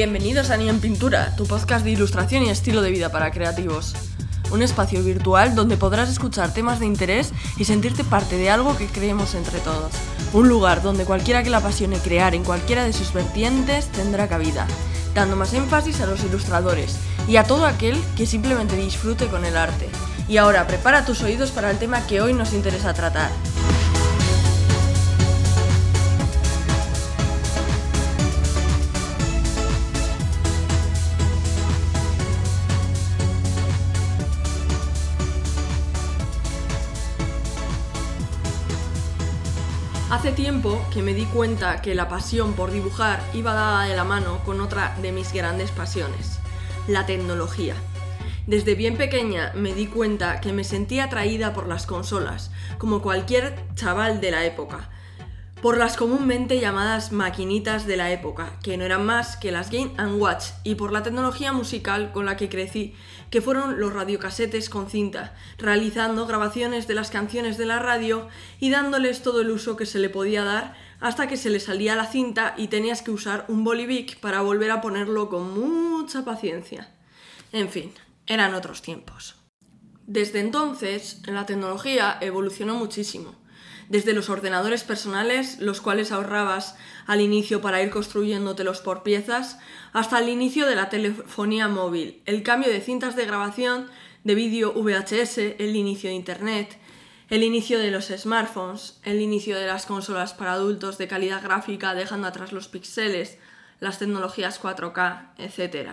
Bienvenidos a Ni en Pintura, tu podcast de ilustración y estilo de vida para creativos. Un espacio virtual donde podrás escuchar temas de interés y sentirte parte de algo que creemos entre todos. Un lugar donde cualquiera que la apasione crear en cualquiera de sus vertientes tendrá cabida, dando más énfasis a los ilustradores y a todo aquel que simplemente disfrute con el arte. Y ahora prepara tus oídos para el tema que hoy nos interesa tratar. Hace tiempo que me di cuenta que la pasión por dibujar iba dada de la mano con otra de mis grandes pasiones, la tecnología. Desde bien pequeña me di cuenta que me sentía atraída por las consolas, como cualquier chaval de la época, por las comúnmente llamadas maquinitas de la época, que no eran más que las Game Watch, y por la tecnología musical con la que crecí, que fueron los radiocasetes con cinta, realizando grabaciones de las canciones de la radio y dándoles todo el uso que se le podía dar hasta que se le salía la cinta y tenías que usar un bolivic para volver a ponerlo con mucha paciencia. En fin, eran otros tiempos. Desde entonces, la tecnología evolucionó muchísimo desde los ordenadores personales, los cuales ahorrabas al inicio para ir construyéndotelos por piezas, hasta el inicio de la telefonía móvil, el cambio de cintas de grabación de vídeo VHS, el inicio de Internet, el inicio de los smartphones, el inicio de las consolas para adultos de calidad gráfica dejando atrás los píxeles, las tecnologías 4K, etc.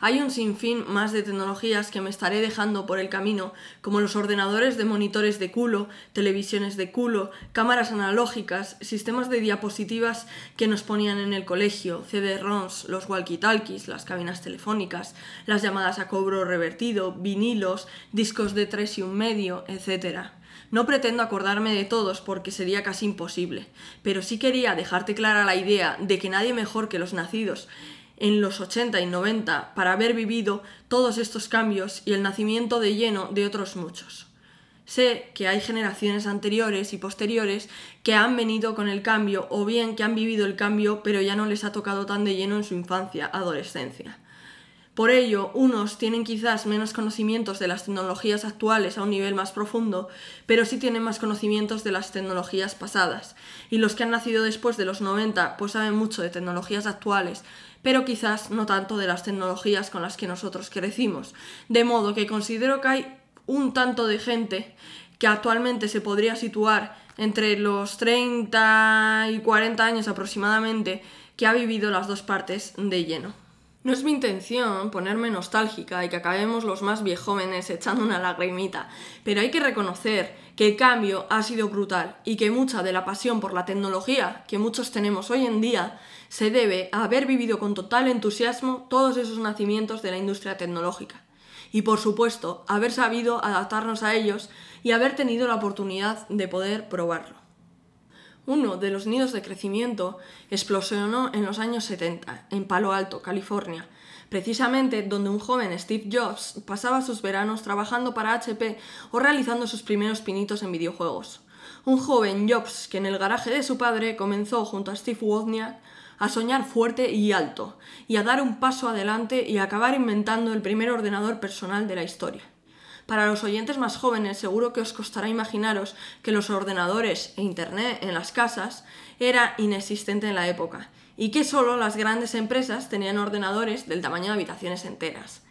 Hay un sinfín más de tecnologías que me estaré dejando por el camino, como los ordenadores de monitores de culo, televisiones de culo, cámaras analógicas, sistemas de diapositivas que nos ponían en el colegio, CD-ROMs, los walkie-talkies, las cabinas telefónicas, las llamadas a cobro revertido, vinilos, discos de tres y un medio, etc. No pretendo acordarme de todos porque sería casi imposible, pero sí quería dejarte clara la idea de que nadie mejor que los nacidos en los 80 y 90 para haber vivido todos estos cambios y el nacimiento de lleno de otros muchos. Sé que hay generaciones anteriores y posteriores que han venido con el cambio o bien que han vivido el cambio pero ya no les ha tocado tan de lleno en su infancia, adolescencia. Por ello, unos tienen quizás menos conocimientos de las tecnologías actuales a un nivel más profundo, pero sí tienen más conocimientos de las tecnologías pasadas. Y los que han nacido después de los 90 pues saben mucho de tecnologías actuales, pero quizás no tanto de las tecnologías con las que nosotros crecimos. De modo que considero que hay un tanto de gente que actualmente se podría situar entre los 30 y 40 años aproximadamente, que ha vivido las dos partes de lleno. No es mi intención ponerme nostálgica y que acabemos los más viejóvenes echando una lagrimita, pero hay que reconocer que el cambio ha sido brutal y que mucha de la pasión por la tecnología que muchos tenemos hoy en día se debe a haber vivido con total entusiasmo todos esos nacimientos de la industria tecnológica. Y por supuesto, haber sabido adaptarnos a ellos y haber tenido la oportunidad de poder probarlo. Uno de los nidos de crecimiento explosionó en los años 70, en Palo Alto, California, precisamente donde un joven Steve Jobs pasaba sus veranos trabajando para HP o realizando sus primeros pinitos en videojuegos. Un joven Jobs que en el garaje de su padre comenzó junto a Steve Wozniak a soñar fuerte y alto, y a dar un paso adelante y a acabar inventando el primer ordenador personal de la historia. Para los oyentes más jóvenes seguro que os costará imaginaros que los ordenadores e Internet en las casas era inexistente en la época y que solo las grandes empresas tenían ordenadores del tamaño de habitaciones enteras.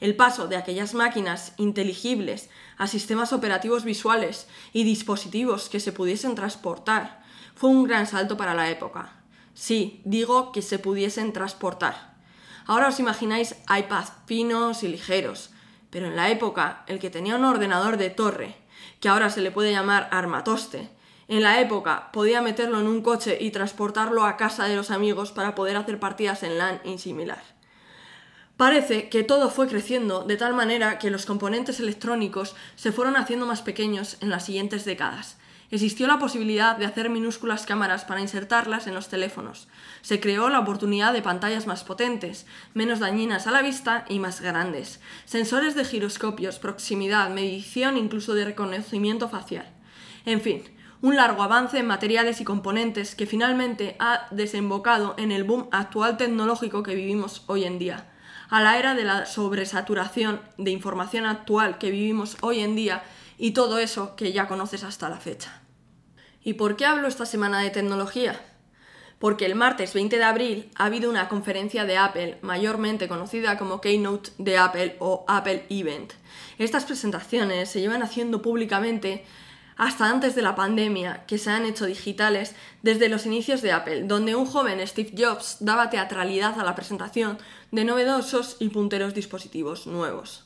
El paso de aquellas máquinas inteligibles a sistemas operativos visuales y dispositivos que se pudiesen transportar fue un gran salto para la época. Sí, digo que se pudiesen transportar. Ahora os imagináis iPads finos y ligeros, pero en la época, el que tenía un ordenador de torre, que ahora se le puede llamar armatoste, en la época podía meterlo en un coche y transportarlo a casa de los amigos para poder hacer partidas en LAN y similar. Parece que todo fue creciendo de tal manera que los componentes electrónicos se fueron haciendo más pequeños en las siguientes décadas, Existió la posibilidad de hacer minúsculas cámaras para insertarlas en los teléfonos. Se creó la oportunidad de pantallas más potentes, menos dañinas a la vista y más grandes. Sensores de giroscopios, proximidad, medición incluso de reconocimiento facial. En fin, un largo avance en materiales y componentes que finalmente ha desembocado en el boom actual tecnológico que vivimos hoy en día. A la era de la sobresaturación de información actual que vivimos hoy en día y todo eso que ya conoces hasta la fecha. ¿Y por qué hablo esta semana de tecnología? Porque el martes 20 de abril ha habido una conferencia de Apple, mayormente conocida como Keynote de Apple o Apple Event. Estas presentaciones se llevan haciendo públicamente hasta antes de la pandemia, que se han hecho digitales desde los inicios de Apple, donde un joven Steve Jobs daba teatralidad a la presentación de novedosos y punteros dispositivos nuevos.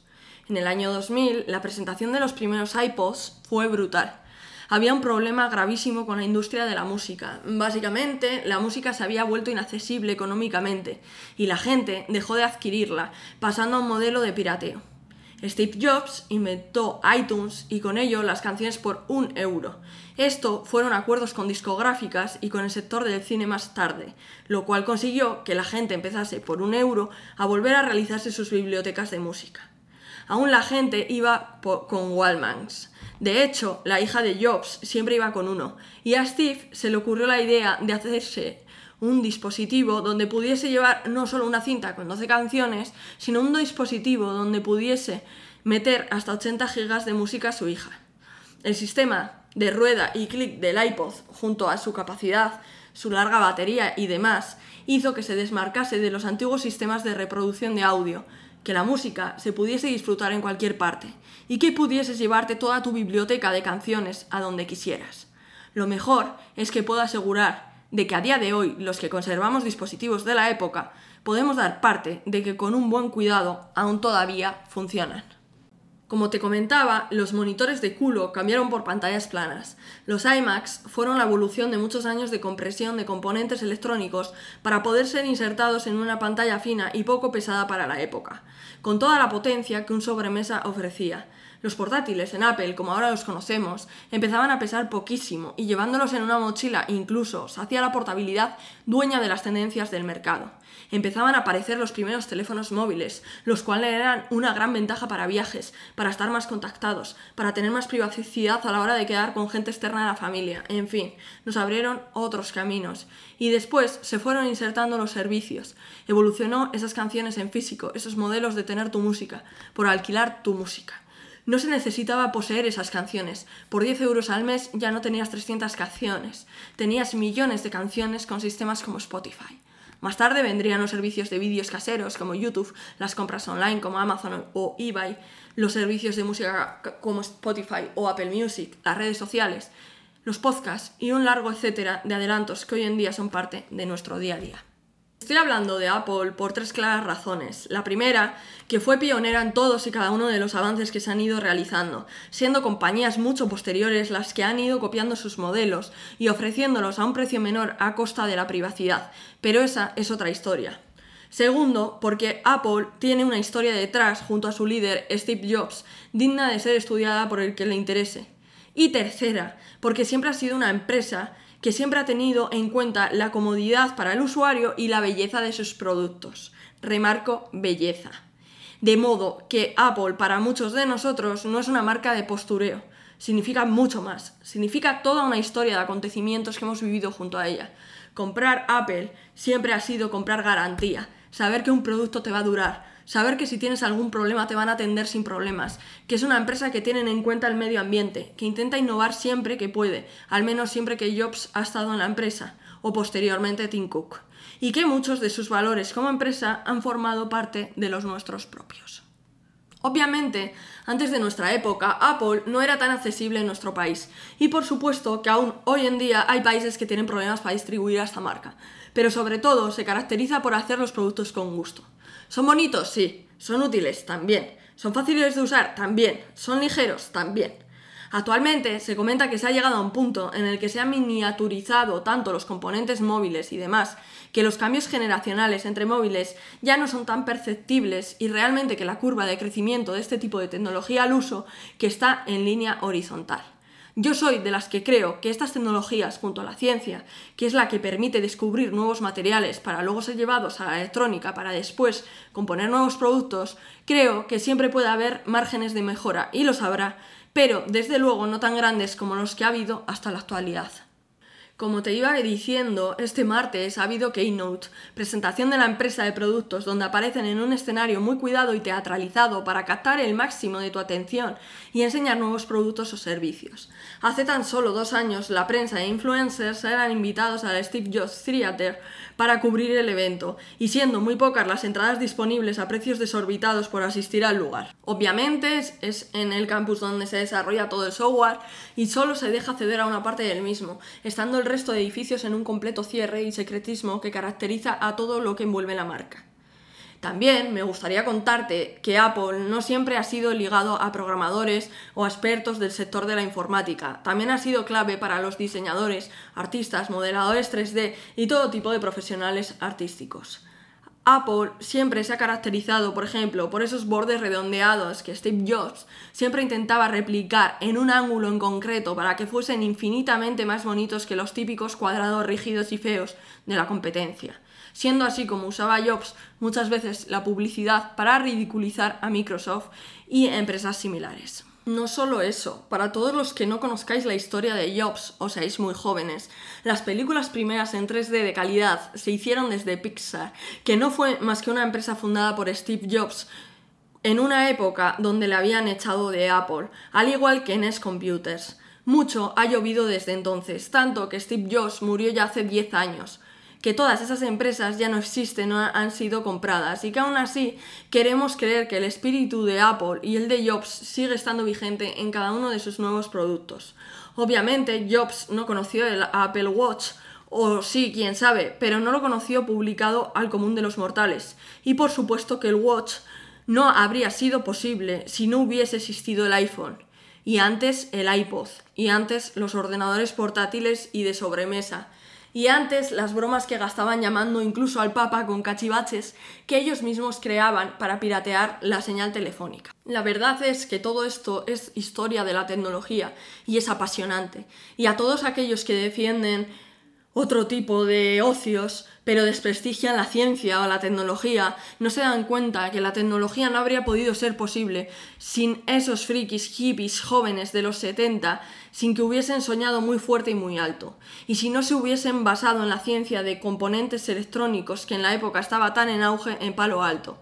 En el año 2000, la presentación de los primeros iPods fue brutal. Había un problema gravísimo con la industria de la música. Básicamente, la música se había vuelto inaccesible económicamente y la gente dejó de adquirirla, pasando a un modelo de pirateo. Steve Jobs inventó iTunes y con ello las canciones por un euro. Esto fueron acuerdos con discográficas y con el sector del cine más tarde, lo cual consiguió que la gente empezase por un euro a volver a realizarse sus bibliotecas de música. Aún la gente iba con Wallmans. De hecho, la hija de Jobs siempre iba con uno, y a Steve se le ocurrió la idea de hacerse un dispositivo donde pudiese llevar no solo una cinta con 12 canciones, sino un dispositivo donde pudiese meter hasta 80 gigas de música a su hija. El sistema de rueda y clic del iPod, junto a su capacidad, su larga batería y demás, hizo que se desmarcase de los antiguos sistemas de reproducción de audio, que la música se pudiese disfrutar en cualquier parte y que pudieses llevarte toda tu biblioteca de canciones a donde quisieras. Lo mejor es que puedo asegurar de que a día de hoy los que conservamos dispositivos de la época podemos dar parte de que con un buen cuidado aún todavía funcionan. Como te comentaba, los monitores de culo cambiaron por pantallas planas. Los iMacs fueron la evolución de muchos años de compresión de componentes electrónicos para poder ser insertados en una pantalla fina y poco pesada para la época, con toda la potencia que un sobremesa ofrecía. Los portátiles en Apple, como ahora los conocemos, empezaban a pesar poquísimo y llevándolos en una mochila incluso se hacía la portabilidad dueña de las tendencias del mercado. Empezaban a aparecer los primeros teléfonos móviles, los cuales eran una gran ventaja para viajes, para estar más contactados, para tener más privacidad a la hora de quedar con gente externa a la familia, en fin, nos abrieron otros caminos. Y después se fueron insertando los servicios. Evolucionó esas canciones en físico, esos modelos de tener tu música, por alquilar tu música. No se necesitaba poseer esas canciones. Por 10 euros al mes ya no tenías 300 canciones. Tenías millones de canciones con sistemas como Spotify. Más tarde vendrían los servicios de vídeos caseros como YouTube, las compras online como Amazon o eBay, los servicios de música como Spotify o Apple Music, las redes sociales, los podcasts y un largo etcétera de adelantos que hoy en día son parte de nuestro día a día. Estoy hablando de Apple por tres claras razones. La primera, que fue pionera en todos y cada uno de los avances que se han ido realizando, siendo compañías mucho posteriores las que han ido copiando sus modelos y ofreciéndolos a un precio menor a costa de la privacidad, pero esa es otra historia. Segundo, porque Apple tiene una historia detrás junto a su líder Steve Jobs, digna de ser estudiada por el que le interese. Y tercera, porque siempre ha sido una empresa que siempre ha tenido en cuenta la comodidad para el usuario y la belleza de sus productos. Remarco belleza. De modo que Apple para muchos de nosotros no es una marca de postureo, significa mucho más, significa toda una historia de acontecimientos que hemos vivido junto a ella. Comprar Apple siempre ha sido comprar garantía, saber que un producto te va a durar, saber que si tienes algún problema te van a atender sin problemas, que es una empresa que tiene en cuenta el medio ambiente, que intenta innovar siempre que puede, al menos siempre que Jobs ha estado en la empresa, o posteriormente Tim Cook, y que muchos de sus valores como empresa han formado parte de los nuestros propios. Obviamente, antes de nuestra época, Apple no era tan accesible en nuestro país. Y por supuesto que aún hoy en día hay países que tienen problemas para distribuir a esta marca. Pero sobre todo se caracteriza por hacer los productos con gusto. ¿Son bonitos? Sí. ¿Son útiles? También. ¿Son fáciles de usar? También. ¿Son ligeros? También. Actualmente se comenta que se ha llegado a un punto en el que se han miniaturizado tanto los componentes móviles y demás, que los cambios generacionales entre móviles ya no son tan perceptibles y realmente que la curva de crecimiento de este tipo de tecnología al uso que está en línea horizontal. Yo soy de las que creo que estas tecnologías, junto a la ciencia, que es la que permite descubrir nuevos materiales para luego ser llevados a la electrónica para después componer nuevos productos, creo que siempre puede haber márgenes de mejora y los habrá, pero desde luego no tan grandes como los que ha habido hasta la actualidad. Como te iba diciendo, este martes ha habido Keynote, presentación de la empresa de productos donde aparecen en un escenario muy cuidado y teatralizado para captar el máximo de tu atención y enseñar nuevos productos o servicios. Hace tan solo dos años la prensa e influencers eran invitados al Steve Jobs Theater para cubrir el evento, y siendo muy pocas las entradas disponibles a precios desorbitados por asistir al lugar. Obviamente es, en el campus donde se desarrolla todo el software y solo se deja acceder a una parte del mismo, estando el resto de edificios en un completo cierre y secretismo que caracteriza a todo lo que envuelve la marca. También me gustaría contarte que Apple no siempre ha sido ligado a programadores o expertos del sector de la informática. También ha sido clave para los diseñadores, artistas, modeladores 3D y todo tipo de profesionales artísticos. Apple siempre se ha caracterizado, por ejemplo, por esos bordes redondeados que Steve Jobs siempre intentaba replicar en un ángulo en concreto para que fuesen infinitamente más bonitos que los típicos cuadrados rígidos y feos de la competencia siendo así como usaba Jobs muchas veces la publicidad para ridiculizar a Microsoft y empresas similares. No solo eso, para todos los que no conozcáis la historia de Jobs o seáis muy jóvenes, las películas primeras en 3D de calidad se hicieron desde Pixar, que no fue más que una empresa fundada por Steve Jobs en una época donde le habían echado de Apple, al igual que NES Computers. Mucho ha llovido desde entonces, tanto que Steve Jobs murió ya hace 10 años que todas esas empresas ya no existen, no han sido compradas y que aún así queremos creer que el espíritu de Apple y el de Jobs sigue estando vigente en cada uno de sus nuevos productos. Obviamente Jobs no conoció el Apple Watch, o sí, quién sabe, pero no lo conoció publicado al común de los mortales. Y por supuesto que el Watch no habría sido posible si no hubiese existido el iPhone. Y antes el iPod, y antes los ordenadores portátiles y de sobremesa, y antes las bromas que gastaban llamando incluso al Papa con cachivaches que ellos mismos creaban para piratear la señal telefónica. La verdad es que todo esto es historia de la tecnología y es apasionante. Y a todos aquellos que defienden otro tipo de ocios, pero desprestigian la ciencia o la tecnología, no se dan cuenta que la tecnología no habría podido ser posible sin esos frikis hippies jóvenes de los 70, sin que hubiesen soñado muy fuerte y muy alto, y si no se hubiesen basado en la ciencia de componentes electrónicos que en la época estaba tan en auge en palo alto.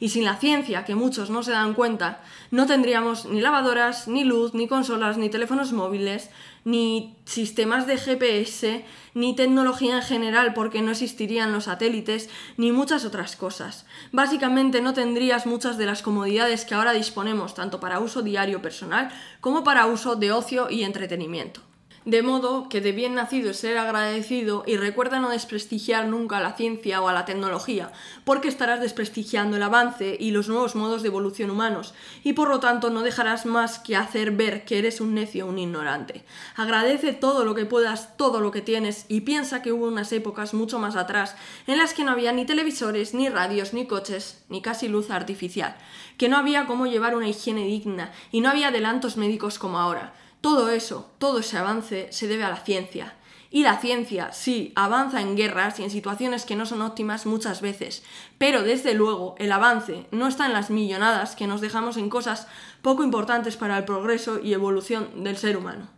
Y sin la ciencia, que muchos no se dan cuenta, no tendríamos ni lavadoras, ni luz, ni consolas, ni teléfonos móviles, ni sistemas de GPS, ni tecnología en general porque no existirían los satélites, ni muchas otras cosas. Básicamente no tendrías muchas de las comodidades que ahora disponemos tanto para uso diario personal como para uso de ocio y entretenimiento. De modo que de bien nacido es ser agradecido y recuerda no desprestigiar nunca a la ciencia o a la tecnología, porque estarás desprestigiando el avance y los nuevos modos de evolución humanos, y por lo tanto no dejarás más que hacer ver que eres un necio o un ignorante. Agradece todo lo que puedas, todo lo que tienes, y piensa que hubo unas épocas mucho más atrás en las que no había ni televisores, ni radios, ni coches, ni casi luz artificial, que no había cómo llevar una higiene digna, y no había adelantos médicos como ahora. Todo eso, todo ese avance se debe a la ciencia. Y la ciencia, sí, avanza en guerras y en situaciones que no son óptimas muchas veces, pero desde luego el avance no está en las millonadas que nos dejamos en cosas poco importantes para el progreso y evolución del ser humano.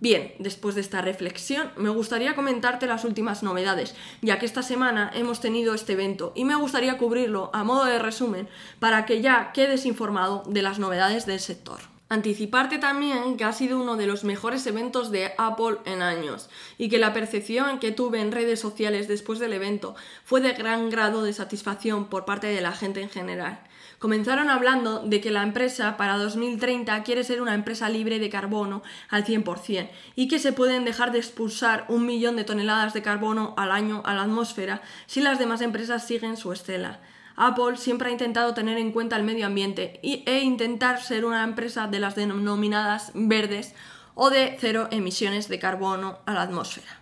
Bien, después de esta reflexión, me gustaría comentarte las últimas novedades, ya que esta semana hemos tenido este evento y me gustaría cubrirlo a modo de resumen para que ya quedes informado de las novedades del sector. Anticiparte también que ha sido uno de los mejores eventos de Apple en años y que la percepción que tuve en redes sociales después del evento fue de gran grado de satisfacción por parte de la gente en general. Comenzaron hablando de que la empresa para 2030 quiere ser una empresa libre de carbono al 100% y que se pueden dejar de expulsar un millón de toneladas de carbono al año a la atmósfera si las demás empresas siguen su estela. Apple siempre ha intentado tener en cuenta el medio ambiente e intentar ser una empresa de las denominadas verdes o de cero emisiones de carbono a la atmósfera.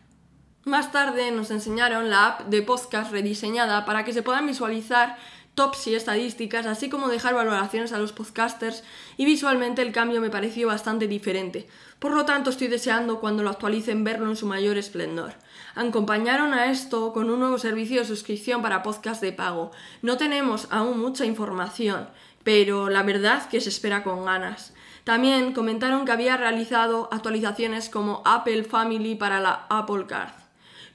Más tarde nos enseñaron la app de podcast rediseñada para que se puedan visualizar tops y estadísticas, así como dejar valoraciones a los podcasters y visualmente el cambio me pareció bastante diferente. Por lo tanto, estoy deseando cuando lo actualicen verlo en su mayor esplendor. Acompañaron a esto con un nuevo servicio de suscripción para podcast de pago. No tenemos aún mucha información, pero la verdad que se espera con ganas. También comentaron que había realizado actualizaciones como Apple Family para la Apple Card.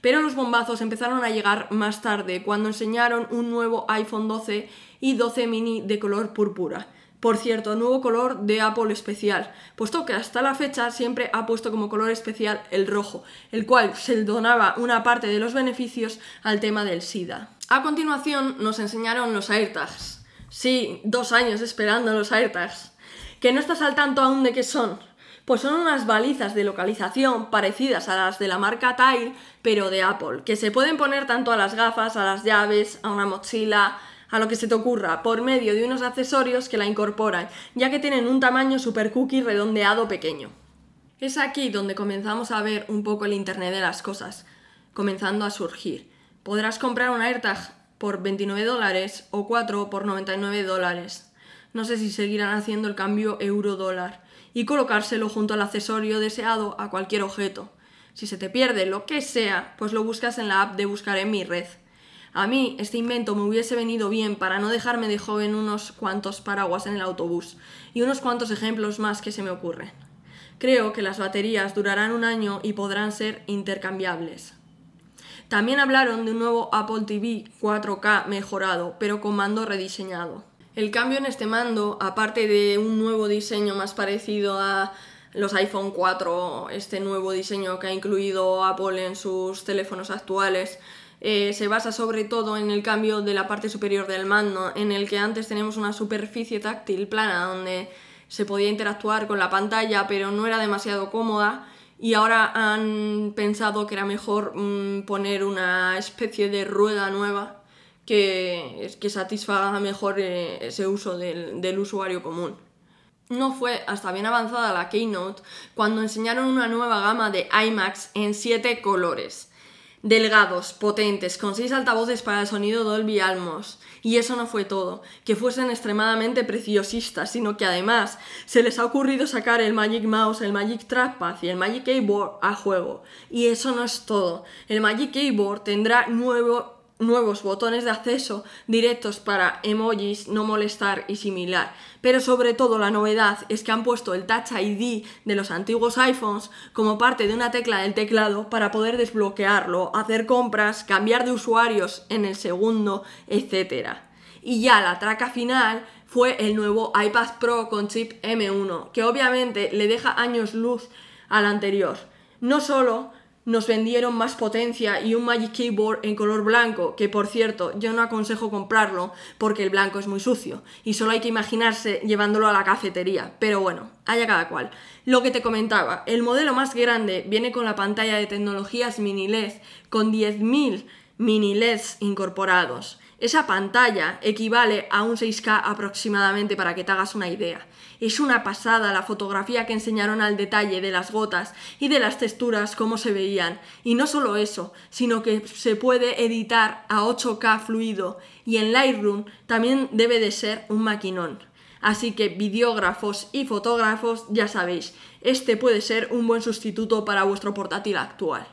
Pero los bombazos empezaron a llegar más tarde, cuando enseñaron un nuevo iPhone 12 y 12 mini de color púrpura. Por cierto, nuevo color de Apple especial, puesto que hasta la fecha siempre ha puesto como color especial el rojo, el cual se donaba una parte de los beneficios al tema del SIDA. A continuación nos enseñaron los AirTags. Sí, dos años esperando los AirTags. ¿Que no estás al tanto aún de qué son? Pues son unas balizas de localización parecidas a las de la marca Tile, pero de Apple, que se pueden poner tanto a las gafas, a las llaves, a una mochila, a lo que se te ocurra, por medio de unos accesorios que la incorporan, ya que tienen un tamaño super cookie redondeado pequeño. Es aquí donde comenzamos a ver un poco el Internet de las cosas, comenzando a surgir. Podrás comprar un AirTag por 29 dólares o 4 por 99 dólares. No sé si seguirán haciendo el cambio euro-dólar y colocárselo junto al accesorio deseado a cualquier objeto. Si se te pierde lo que sea, pues lo buscas en la app de Buscar en mi red. A mí este invento me hubiese venido bien para no dejarme de joven unos cuantos paraguas en el autobús y unos cuantos ejemplos más que se me ocurren. Creo que las baterías durarán un año y podrán ser intercambiables. También hablaron de un nuevo Apple TV 4K mejorado, pero con mando rediseñado. El cambio en este mando, aparte de un nuevo diseño más parecido a los iPhone 4, este nuevo diseño que ha incluido Apple en sus teléfonos actuales, eh, se basa sobre todo en el cambio de la parte superior del mando, en el que antes teníamos una superficie táctil plana donde se podía interactuar con la pantalla, pero no era demasiado cómoda. Y ahora han pensado que era mejor mm, poner una especie de rueda nueva que, satisfaga mejor eh, ese uso del, del usuario común. No fue hasta bien avanzada la Keynote cuando enseñaron una nueva gama de iMacs en 7 colores. Delgados, potentes, con 6 altavoces para el sonido Dolby Atmos. Y eso no fue todo, que fuesen extremadamente preciosistas, sino que además se les ha ocurrido sacar el Magic Mouse, el Magic Trackpad y el Magic Keyboard a juego. Y eso no es todo. El Magic Keyboard tendrá nuevo nuevos botones de acceso directos para emojis, no molestar y similar. Pero sobre todo la novedad es que han puesto el Touch ID de los antiguos iPhones como parte de una tecla del teclado para poder desbloquearlo, hacer compras, cambiar de usuarios en el segundo, etc. Y ya la traca final fue el nuevo iPad Pro con chip M1, que obviamente le deja años luz al anterior. No solo nos vendieron más potencia y un Magic Keyboard en color blanco, que por cierto yo no aconsejo comprarlo porque el blanco es muy sucio y solo hay que imaginarse llevándolo a la cafetería, pero bueno, haya cada cual. Lo que te comentaba, el modelo más grande viene con la pantalla de tecnologías mini LED con 10.000 mini LEDs incorporados. Esa pantalla equivale a un 6K aproximadamente para que te hagas una idea. Es una pasada la fotografía que enseñaron al detalle de las gotas y de las texturas, cómo se veían. Y no solo eso, sino que se puede editar a 8K fluido y en Lightroom también debe de ser un maquinón. Así que videógrafos y fotógrafos, ya sabéis, este puede ser un buen sustituto para vuestro portátil actual.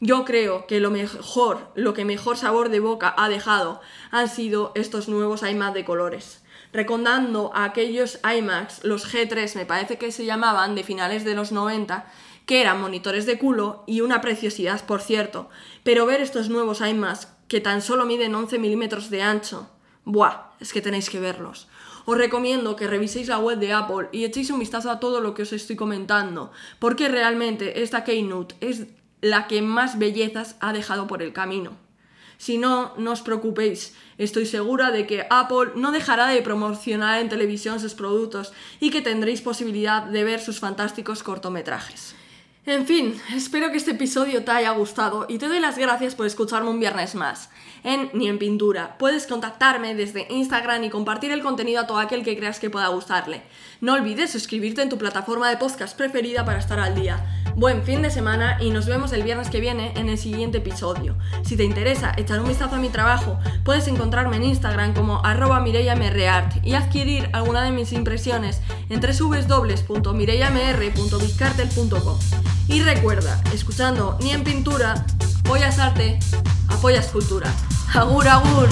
Yo creo que lo mejor, lo que mejor sabor de boca ha dejado han sido estos nuevos iMac de colores recordando a aquellos iMacs, los G3 me parece que se llamaban, de finales de los 90, que eran monitores de culo y una preciosidad, por cierto. Pero ver estos nuevos iMacs que tan solo miden 11 milímetros de ancho, ¡buah! Es que tenéis que verlos. Os recomiendo que reviséis la web de Apple y echéis un vistazo a todo lo que os estoy comentando, porque realmente esta Keynote es la que más bellezas ha dejado por el camino. Si no, no os preocupéis, estoy segura de que Apple no dejará de promocionar en televisión sus productos y que tendréis posibilidad de ver sus fantásticos cortometrajes. En fin, espero que este episodio te haya gustado y te doy las gracias por escucharme un viernes más. En Ni en Pintura puedes contactarme desde Instagram y compartir el contenido a todo aquel que creas que pueda gustarle. No olvides suscribirte en tu plataforma de podcast preferida para estar al día. Buen fin de semana y nos vemos el viernes que viene en el siguiente episodio. Si te interesa echar un vistazo a mi trabajo, puedes encontrarme en Instagram como arroba y adquirir alguna de mis impresiones en www.mireyamr.bizcartel.com. Y recuerda, escuchando Ni en pintura, apoyas arte, apoyas cultura. Agur, agur.